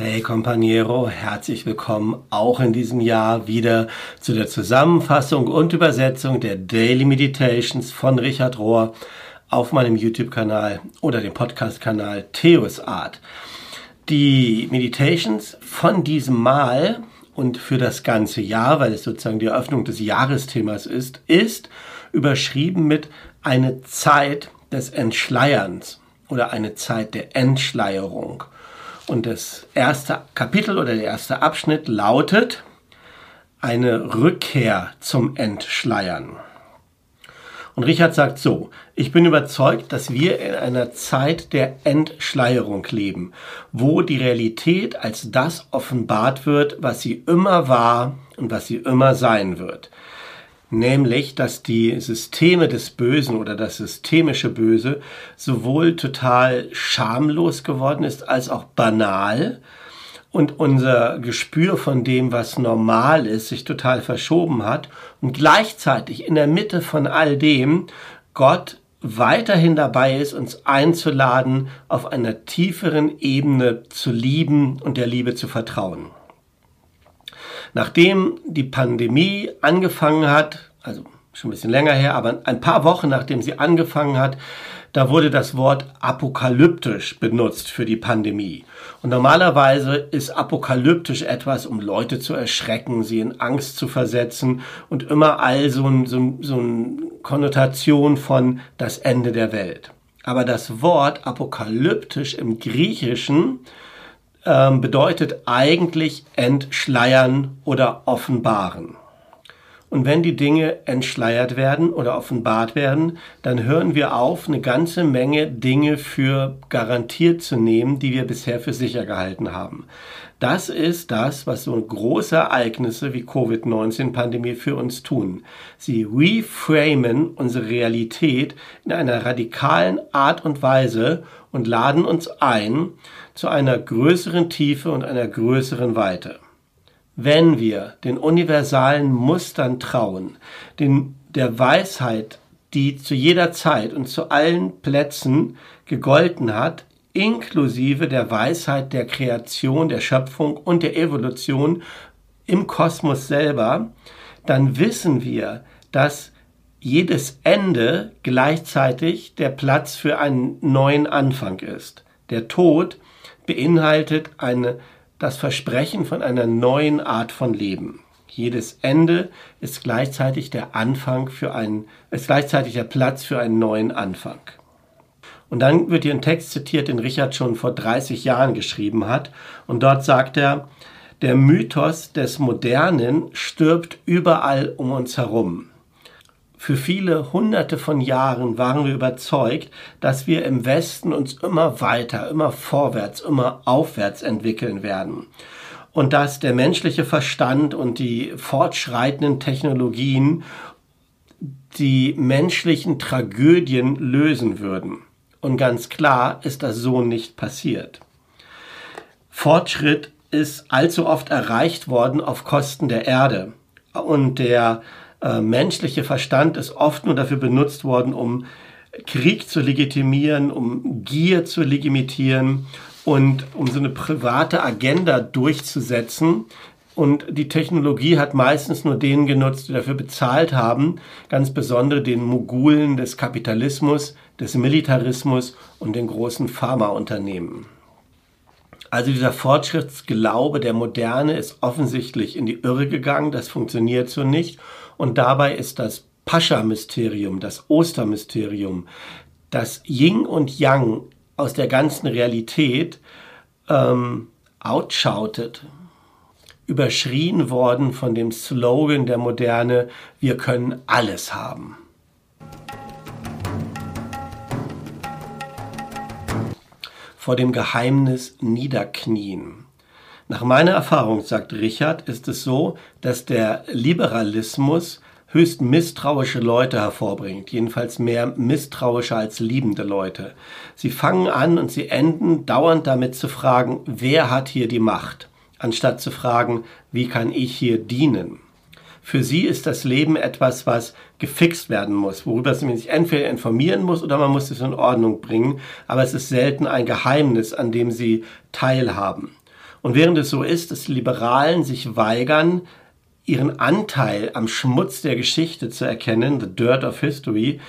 Hey Companiero, herzlich willkommen auch in diesem Jahr wieder zu der Zusammenfassung und Übersetzung der Daily Meditations von Richard Rohr auf meinem YouTube-Kanal oder dem Podcast-Kanal Theos Art. Die Meditations von diesem Mal und für das ganze Jahr, weil es sozusagen die Eröffnung des Jahresthemas ist, ist überschrieben mit eine Zeit des Entschleierns oder eine Zeit der Entschleierung. Und das erste Kapitel oder der erste Abschnitt lautet eine Rückkehr zum Entschleiern. Und Richard sagt so, ich bin überzeugt, dass wir in einer Zeit der Entschleierung leben, wo die Realität als das offenbart wird, was sie immer war und was sie immer sein wird nämlich dass die Systeme des Bösen oder das systemische Böse sowohl total schamlos geworden ist als auch banal und unser Gespür von dem, was normal ist, sich total verschoben hat und gleichzeitig in der Mitte von all dem Gott weiterhin dabei ist, uns einzuladen, auf einer tieferen Ebene zu lieben und der Liebe zu vertrauen. Nachdem die Pandemie angefangen hat, also schon ein bisschen länger her, aber ein paar Wochen nachdem sie angefangen hat, da wurde das Wort apokalyptisch benutzt für die Pandemie. Und normalerweise ist apokalyptisch etwas, um Leute zu erschrecken, sie in Angst zu versetzen und immer all so ein, so, so ein Konnotation von das Ende der Welt. Aber das Wort apokalyptisch im Griechischen ähm, bedeutet eigentlich entschleiern oder offenbaren. Und wenn die Dinge entschleiert werden oder offenbart werden, dann hören wir auf, eine ganze Menge Dinge für garantiert zu nehmen, die wir bisher für sicher gehalten haben. Das ist das, was so große Ereignisse wie Covid-19-Pandemie für uns tun. Sie reframen unsere Realität in einer radikalen Art und Weise und laden uns ein zu einer größeren Tiefe und einer größeren Weite. Wenn wir den universalen Mustern trauen, den, der Weisheit, die zu jeder Zeit und zu allen Plätzen gegolten hat, inklusive der Weisheit der Kreation, der Schöpfung und der Evolution im Kosmos selber, dann wissen wir, dass jedes Ende gleichzeitig der Platz für einen neuen Anfang ist. Der Tod beinhaltet eine das Versprechen von einer neuen Art von Leben. Jedes Ende ist gleichzeitig der Anfang für einen, ist gleichzeitig der Platz für einen neuen Anfang. Und dann wird hier ein Text zitiert, den Richard schon vor 30 Jahren geschrieben hat. Und dort sagt er, der Mythos des Modernen stirbt überall um uns herum. Für viele hunderte von Jahren waren wir überzeugt, dass wir im Westen uns immer weiter, immer vorwärts, immer aufwärts entwickeln werden. Und dass der menschliche Verstand und die fortschreitenden Technologien die menschlichen Tragödien lösen würden. Und ganz klar ist das so nicht passiert. Fortschritt ist allzu oft erreicht worden auf Kosten der Erde und der äh, menschliche Verstand ist oft nur dafür benutzt worden, um Krieg zu legitimieren, um Gier zu legitimieren und um so eine private Agenda durchzusetzen. Und die Technologie hat meistens nur denen genutzt, die dafür bezahlt haben, ganz besonders den Mogulen des Kapitalismus, des Militarismus und den großen Pharmaunternehmen. Also dieser Fortschrittsglaube der Moderne ist offensichtlich in die Irre gegangen, das funktioniert so nicht. Und dabei ist das Pascha-Mysterium, das Ostermysterium, das Yin und Yang aus der ganzen Realität ähm, outschautet, überschrien worden von dem Slogan der Moderne, wir können alles haben. vor dem Geheimnis niederknien. Nach meiner Erfahrung, sagt Richard, ist es so, dass der Liberalismus höchst misstrauische Leute hervorbringt, jedenfalls mehr misstrauische als liebende Leute. Sie fangen an und sie enden dauernd damit zu fragen, wer hat hier die Macht, anstatt zu fragen, wie kann ich hier dienen. Für sie ist das Leben etwas, was gefixt werden muss, worüber man sich entweder informieren muss oder man muss es in Ordnung bringen, aber es ist selten ein Geheimnis, an dem sie teilhaben. Und während es so ist, dass Liberalen sich weigern, ihren Anteil am Schmutz der Geschichte zu erkennen, the dirt of history,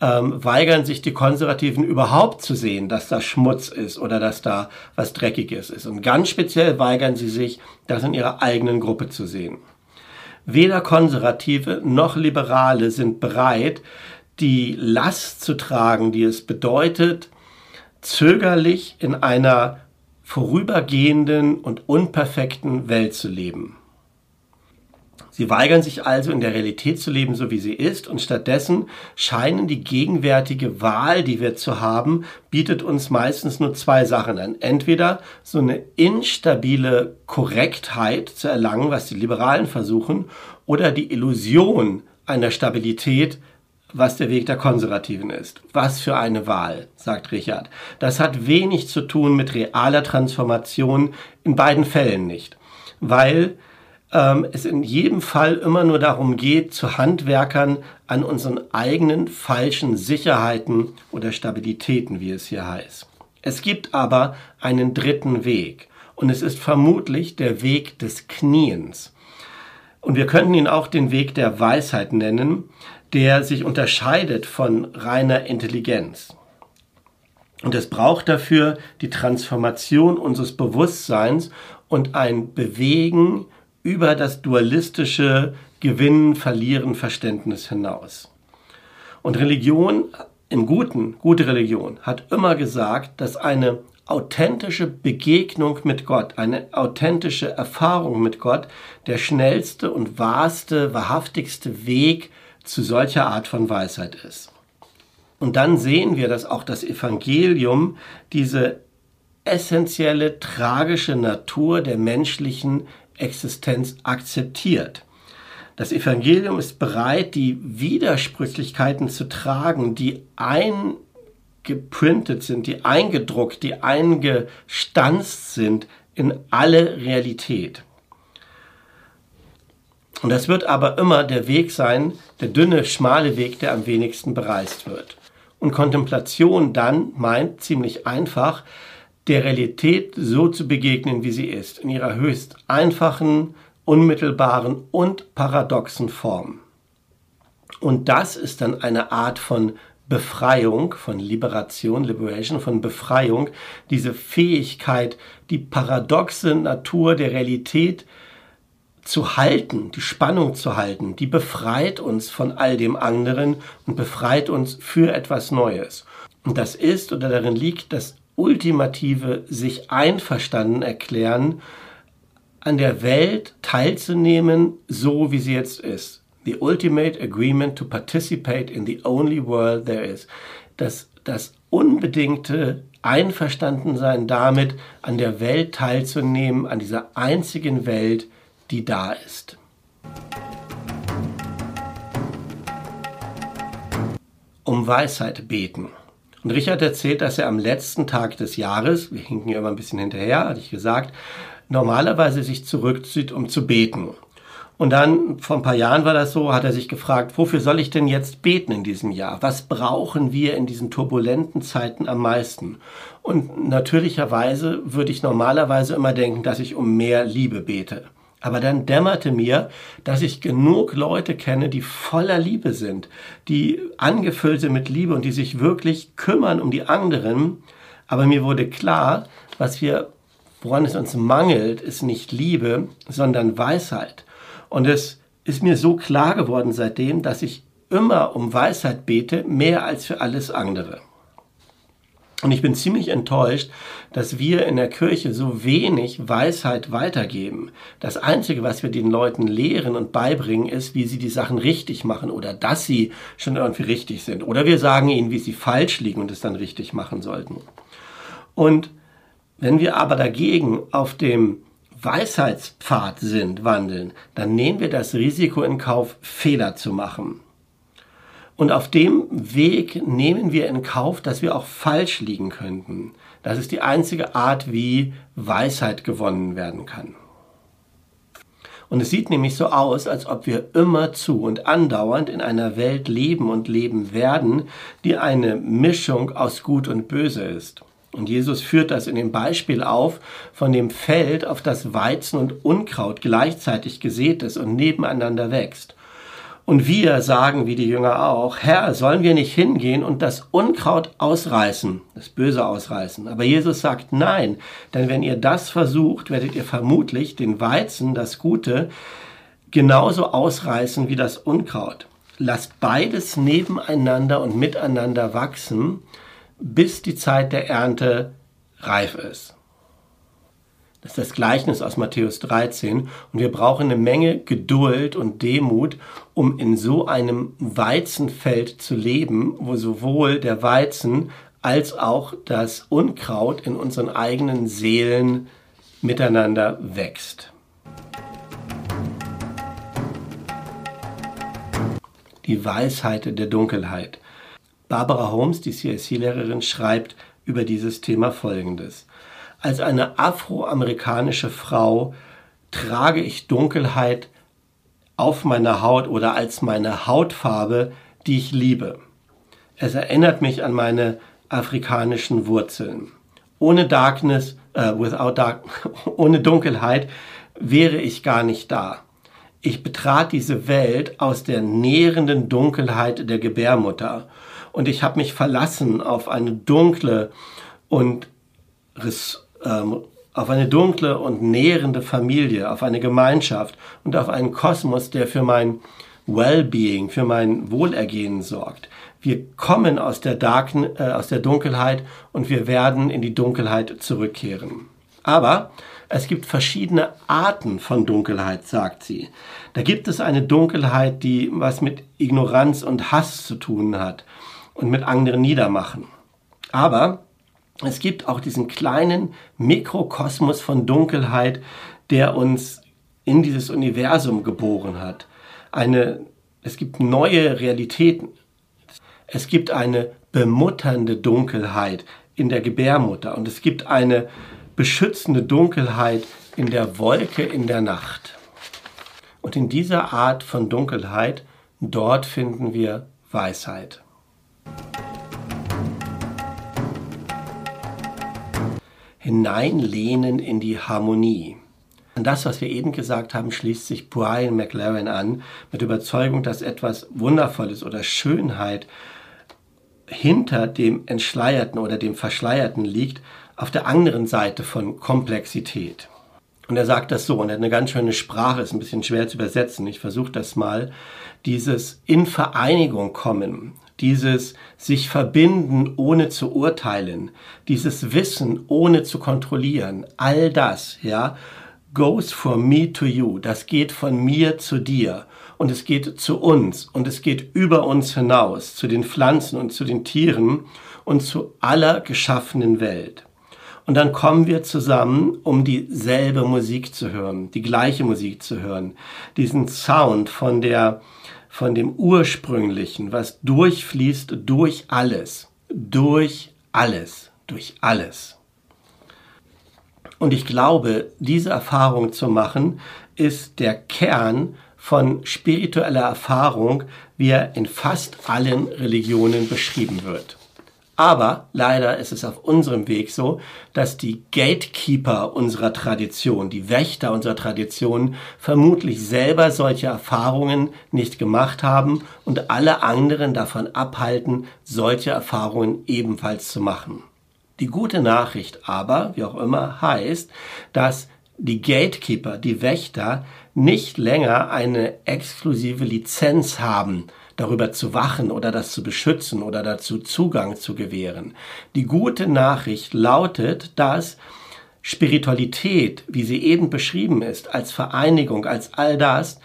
ähm, weigern sich die Konservativen überhaupt zu sehen, dass da Schmutz ist oder dass da was Dreckiges ist. Und ganz speziell weigern sie sich, das in ihrer eigenen Gruppe zu sehen. Weder Konservative noch Liberale sind bereit, die Last zu tragen, die es bedeutet, zögerlich in einer vorübergehenden und unperfekten Welt zu leben. Sie weigern sich also in der Realität zu leben, so wie sie ist, und stattdessen scheinen die gegenwärtige Wahl, die wir zu haben, bietet uns meistens nur zwei Sachen an. Entweder so eine instabile Korrektheit zu erlangen, was die Liberalen versuchen, oder die Illusion einer Stabilität, was der Weg der Konservativen ist. Was für eine Wahl, sagt Richard. Das hat wenig zu tun mit realer Transformation, in beiden Fällen nicht. Weil ähm, es in jedem Fall immer nur darum geht, zu Handwerkern an unseren eigenen falschen Sicherheiten oder Stabilitäten, wie es hier heißt. Es gibt aber einen dritten Weg und es ist vermutlich der Weg des Kniens. Und wir könnten ihn auch den Weg der Weisheit nennen, der sich unterscheidet von reiner Intelligenz. Und es braucht dafür die Transformation unseres Bewusstseins und ein Bewegen über das dualistische Gewinnen, Verlieren, Verständnis hinaus. Und Religion im Guten, gute Religion, hat immer gesagt, dass eine authentische Begegnung mit Gott, eine authentische Erfahrung mit Gott der schnellste und wahrste, wahrhaftigste Weg zu solcher Art von Weisheit ist. Und dann sehen wir, dass auch das Evangelium diese essentielle, tragische Natur der menschlichen Existenz akzeptiert. Das Evangelium ist bereit, die Widersprüchlichkeiten zu tragen, die eingeprintet sind, die eingedruckt, die eingestanzt sind in alle Realität. Und das wird aber immer der Weg sein, der dünne, schmale Weg, der am wenigsten bereist wird. Und Kontemplation dann meint ziemlich einfach, der Realität so zu begegnen, wie sie ist, in ihrer höchst einfachen, unmittelbaren und paradoxen Form. Und das ist dann eine Art von Befreiung, von Liberation, Liberation, von Befreiung, diese Fähigkeit, die paradoxe Natur der Realität zu halten, die Spannung zu halten, die befreit uns von all dem anderen und befreit uns für etwas Neues. Und das ist oder darin liegt das ultimative sich einverstanden erklären, an der Welt teilzunehmen, so wie sie jetzt ist. The ultimate agreement to participate in the only world there is. Das, das unbedingte Einverstandensein damit, an der Welt teilzunehmen, an dieser einzigen Welt, die da ist. Um Weisheit beten. Und Richard erzählt, dass er am letzten Tag des Jahres, wir hinken ja immer ein bisschen hinterher, hatte ich gesagt, normalerweise sich zurückzieht, um zu beten. Und dann, vor ein paar Jahren war das so, hat er sich gefragt, wofür soll ich denn jetzt beten in diesem Jahr? Was brauchen wir in diesen turbulenten Zeiten am meisten? Und natürlicherweise würde ich normalerweise immer denken, dass ich um mehr Liebe bete. Aber dann dämmerte mir, dass ich genug Leute kenne, die voller Liebe sind, die angefüllt sind mit Liebe und die sich wirklich kümmern um die anderen. Aber mir wurde klar, was wir, woran es uns mangelt, ist nicht Liebe, sondern Weisheit. Und es ist mir so klar geworden seitdem, dass ich immer um Weisheit bete, mehr als für alles andere. Und ich bin ziemlich enttäuscht, dass wir in der Kirche so wenig Weisheit weitergeben. Das Einzige, was wir den Leuten lehren und beibringen, ist, wie sie die Sachen richtig machen oder dass sie schon irgendwie richtig sind. Oder wir sagen ihnen, wie sie falsch liegen und es dann richtig machen sollten. Und wenn wir aber dagegen auf dem Weisheitspfad sind, wandeln, dann nehmen wir das Risiko in Kauf, Fehler zu machen. Und auf dem Weg nehmen wir in Kauf, dass wir auch falsch liegen könnten. Das ist die einzige Art, wie Weisheit gewonnen werden kann. Und es sieht nämlich so aus, als ob wir immerzu und andauernd in einer Welt leben und leben werden, die eine Mischung aus Gut und Böse ist. Und Jesus führt das in dem Beispiel auf von dem Feld, auf das Weizen und Unkraut gleichzeitig gesät ist und nebeneinander wächst. Und wir sagen, wie die Jünger auch, Herr, sollen wir nicht hingehen und das Unkraut ausreißen, das Böse ausreißen? Aber Jesus sagt nein, denn wenn ihr das versucht, werdet ihr vermutlich den Weizen, das Gute, genauso ausreißen wie das Unkraut. Lasst beides nebeneinander und miteinander wachsen, bis die Zeit der Ernte reif ist. Das ist das Gleichnis aus Matthäus 13. Und wir brauchen eine Menge Geduld und Demut, um in so einem Weizenfeld zu leben, wo sowohl der Weizen als auch das Unkraut in unseren eigenen Seelen miteinander wächst. Die Weisheit der Dunkelheit. Barbara Holmes, die CIC-Lehrerin, schreibt über dieses Thema Folgendes. Als eine afroamerikanische Frau trage ich Dunkelheit auf meiner Haut oder als meine Hautfarbe, die ich liebe. Es erinnert mich an meine afrikanischen Wurzeln. Ohne Darkness, äh, without dark, ohne Dunkelheit wäre ich gar nicht da. Ich betrat diese Welt aus der nährenden Dunkelheit der Gebärmutter und ich habe mich verlassen auf eine dunkle und ähm, auf eine dunkle und nährende Familie, auf eine Gemeinschaft und auf einen Kosmos, der für mein Wellbeing, für mein Wohlergehen sorgt. Wir kommen aus der, Darken, äh, aus der Dunkelheit und wir werden in die Dunkelheit zurückkehren. Aber es gibt verschiedene Arten von Dunkelheit, sagt sie. Da gibt es eine Dunkelheit, die was mit Ignoranz und Hass zu tun hat und mit anderen niedermachen. Aber es gibt auch diesen kleinen Mikrokosmos von Dunkelheit, der uns in dieses Universum geboren hat. Eine, es gibt neue Realitäten. Es gibt eine bemutternde Dunkelheit in der Gebärmutter und es gibt eine beschützende Dunkelheit in der Wolke in der Nacht. Und in dieser Art von Dunkelheit, dort finden wir Weisheit. Hineinlehnen in die Harmonie. An das, was wir eben gesagt haben, schließt sich Brian McLaren an, mit Überzeugung, dass etwas Wundervolles oder Schönheit hinter dem Entschleierten oder dem Verschleierten liegt, auf der anderen Seite von Komplexität. Und er sagt das so, und er hat eine ganz schöne Sprache, ist ein bisschen schwer zu übersetzen. Ich versuche das mal. Dieses in Vereinigung kommen, dieses sich verbinden ohne zu urteilen, dieses Wissen ohne zu kontrollieren, all das, ja, goes from me to you, das geht von mir zu dir. Und es geht zu uns. Und es geht über uns hinaus, zu den Pflanzen und zu den Tieren und zu aller geschaffenen Welt. Und dann kommen wir zusammen, um dieselbe Musik zu hören, die gleiche Musik zu hören, diesen Sound von der von dem Ursprünglichen, was durchfließt durch alles, durch alles, durch alles. Und ich glaube, diese Erfahrung zu machen, ist der Kern von spiritueller Erfahrung, wie er in fast allen Religionen beschrieben wird. Aber leider ist es auf unserem Weg so, dass die Gatekeeper unserer Tradition, die Wächter unserer Tradition, vermutlich selber solche Erfahrungen nicht gemacht haben und alle anderen davon abhalten, solche Erfahrungen ebenfalls zu machen. Die gute Nachricht aber, wie auch immer, heißt, dass die Gatekeeper, die Wächter, nicht länger eine exklusive Lizenz haben, darüber zu wachen oder das zu beschützen oder dazu Zugang zu gewähren. Die gute Nachricht lautet, dass Spiritualität, wie sie eben beschrieben ist, als Vereinigung, als all das,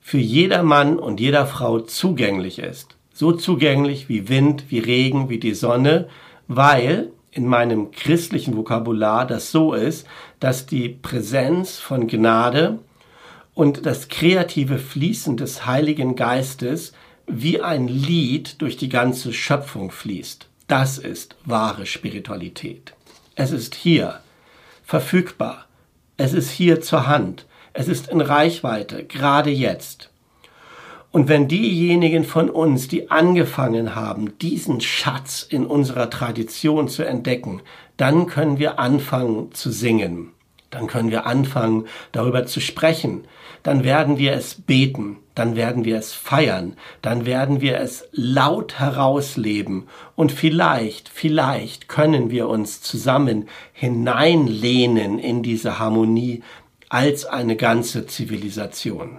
für jeder Mann und jeder Frau zugänglich ist. So zugänglich wie Wind, wie Regen, wie die Sonne, weil in meinem christlichen Vokabular das so ist, dass die Präsenz von Gnade und das kreative Fließen des Heiligen Geistes wie ein Lied durch die ganze Schöpfung fließt. Das ist wahre Spiritualität. Es ist hier, verfügbar. Es ist hier zur Hand. Es ist in Reichweite, gerade jetzt. Und wenn diejenigen von uns, die angefangen haben, diesen Schatz in unserer Tradition zu entdecken, dann können wir anfangen zu singen. Dann können wir anfangen, darüber zu sprechen. Dann werden wir es beten. Dann werden wir es feiern. Dann werden wir es laut herausleben. Und vielleicht, vielleicht können wir uns zusammen hineinlehnen in diese Harmonie als eine ganze Zivilisation.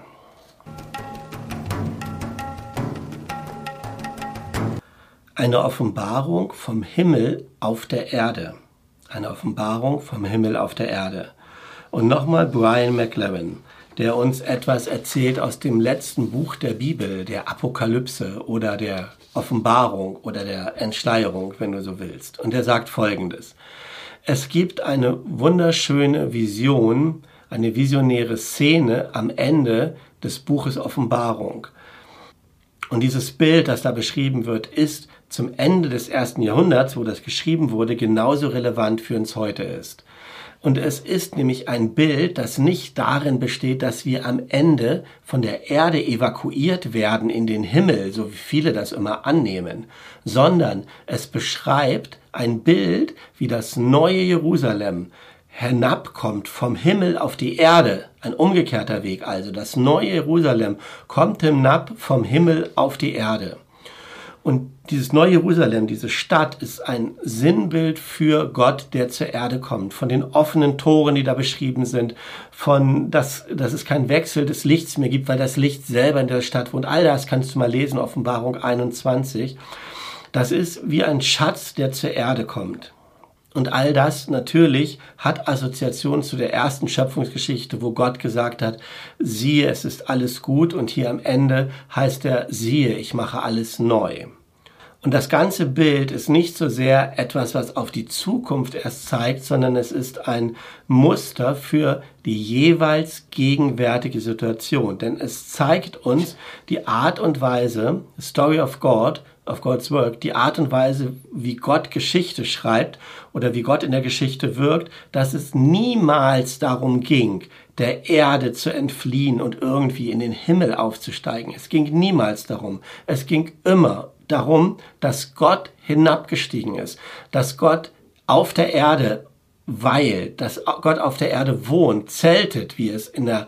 Eine Offenbarung vom Himmel auf der Erde. Eine Offenbarung vom Himmel auf der Erde. Und nochmal Brian McLaren, der uns etwas erzählt aus dem letzten Buch der Bibel, der Apokalypse oder der Offenbarung oder der Entschleierung, wenn du so willst. Und er sagt Folgendes. Es gibt eine wunderschöne Vision, eine visionäre Szene am Ende des Buches Offenbarung. Und dieses Bild, das da beschrieben wird, ist zum Ende des ersten Jahrhunderts, wo das geschrieben wurde, genauso relevant für uns heute ist. Und es ist nämlich ein Bild, das nicht darin besteht, dass wir am Ende von der Erde evakuiert werden in den Himmel, so wie viele das immer annehmen, sondern es beschreibt ein Bild, wie das neue Jerusalem hinabkommt vom Himmel auf die Erde, ein umgekehrter Weg also. Das neue Jerusalem kommt hinab vom Himmel auf die Erde. Und dieses neue Jerusalem, diese Stadt, ist ein Sinnbild für Gott, der zur Erde kommt. Von den offenen Toren, die da beschrieben sind, von, dass, dass es keinen Wechsel des Lichts mehr gibt, weil das Licht selber in der Stadt wohnt. All das kannst du mal lesen, Offenbarung 21. Das ist wie ein Schatz, der zur Erde kommt. Und all das natürlich hat Assoziation zu der ersten Schöpfungsgeschichte, wo Gott gesagt hat, siehe, es ist alles gut und hier am Ende heißt er, siehe, ich mache alles neu. Und das ganze Bild ist nicht so sehr etwas, was auf die Zukunft erst zeigt, sondern es ist ein Muster für die jeweils gegenwärtige Situation. Denn es zeigt uns die Art und Weise, Story of God, of God's Work, die Art und Weise, wie Gott Geschichte schreibt oder wie Gott in der Geschichte wirkt, dass es niemals darum ging, der Erde zu entfliehen und irgendwie in den Himmel aufzusteigen. Es ging niemals darum. Es ging immer darum, dass Gott hinabgestiegen ist, dass Gott auf der Erde weilt, dass Gott auf der Erde wohnt, zeltet, wie es in der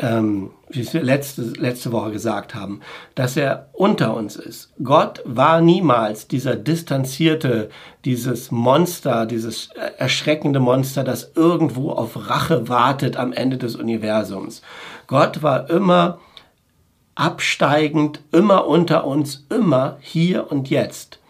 ähm, wie wir letzte, letzte Woche gesagt haben, dass er unter uns ist. Gott war niemals dieser distanzierte, dieses Monster, dieses erschreckende Monster, das irgendwo auf Rache wartet am Ende des Universums. Gott war immer absteigend, immer unter uns, immer hier und jetzt.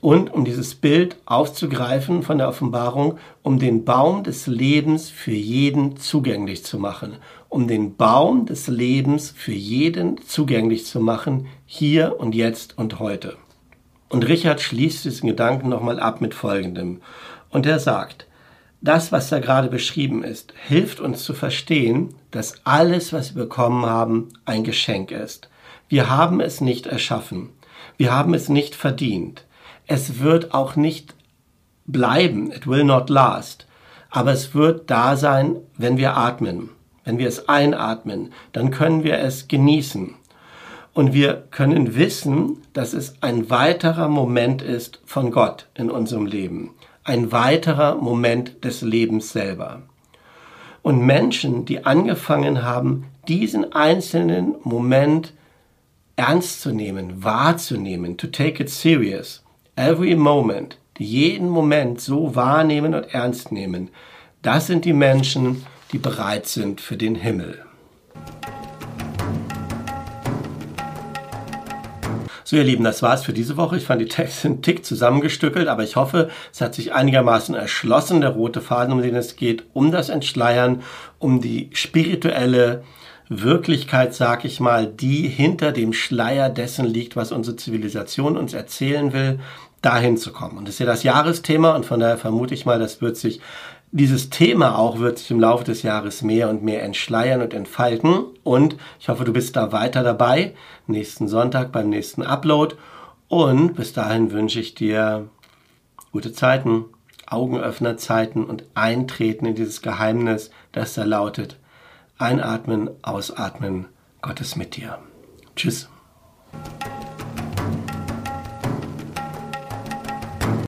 Und um dieses Bild aufzugreifen von der Offenbarung, um den Baum des Lebens für jeden zugänglich zu machen um den Baum des Lebens für jeden zugänglich zu machen, hier und jetzt und heute. Und Richard schließt diesen Gedanken nochmal ab mit Folgendem. Und er sagt, das, was da gerade beschrieben ist, hilft uns zu verstehen, dass alles, was wir bekommen haben, ein Geschenk ist. Wir haben es nicht erschaffen. Wir haben es nicht verdient. Es wird auch nicht bleiben. It will not last. Aber es wird da sein, wenn wir atmen. Wenn wir es einatmen, dann können wir es genießen. Und wir können wissen, dass es ein weiterer Moment ist von Gott in unserem Leben. Ein weiterer Moment des Lebens selber. Und Menschen, die angefangen haben, diesen einzelnen Moment ernst zu nehmen, wahrzunehmen, to take it serious, every moment, die jeden Moment so wahrnehmen und ernst nehmen, das sind die Menschen, die bereit sind für den Himmel. So, ihr Lieben, das war's für diese Woche. Ich fand die Texte einen Tick zusammengestückelt, aber ich hoffe, es hat sich einigermaßen erschlossen, der rote Faden, um den es geht, um das Entschleiern, um die spirituelle Wirklichkeit, sag ich mal, die hinter dem Schleier dessen liegt, was unsere Zivilisation uns erzählen will, dahin zu kommen. Und das ist ja das Jahresthema und von daher vermute ich mal, das wird sich dieses Thema auch wird sich im Laufe des Jahres mehr und mehr entschleiern und entfalten. Und ich hoffe, du bist da weiter dabei, nächsten Sonntag beim nächsten Upload. Und bis dahin wünsche ich dir gute Zeiten, Augenöffnerzeiten und Eintreten in dieses Geheimnis, das da lautet. Einatmen, ausatmen, Gott ist mit dir. Tschüss.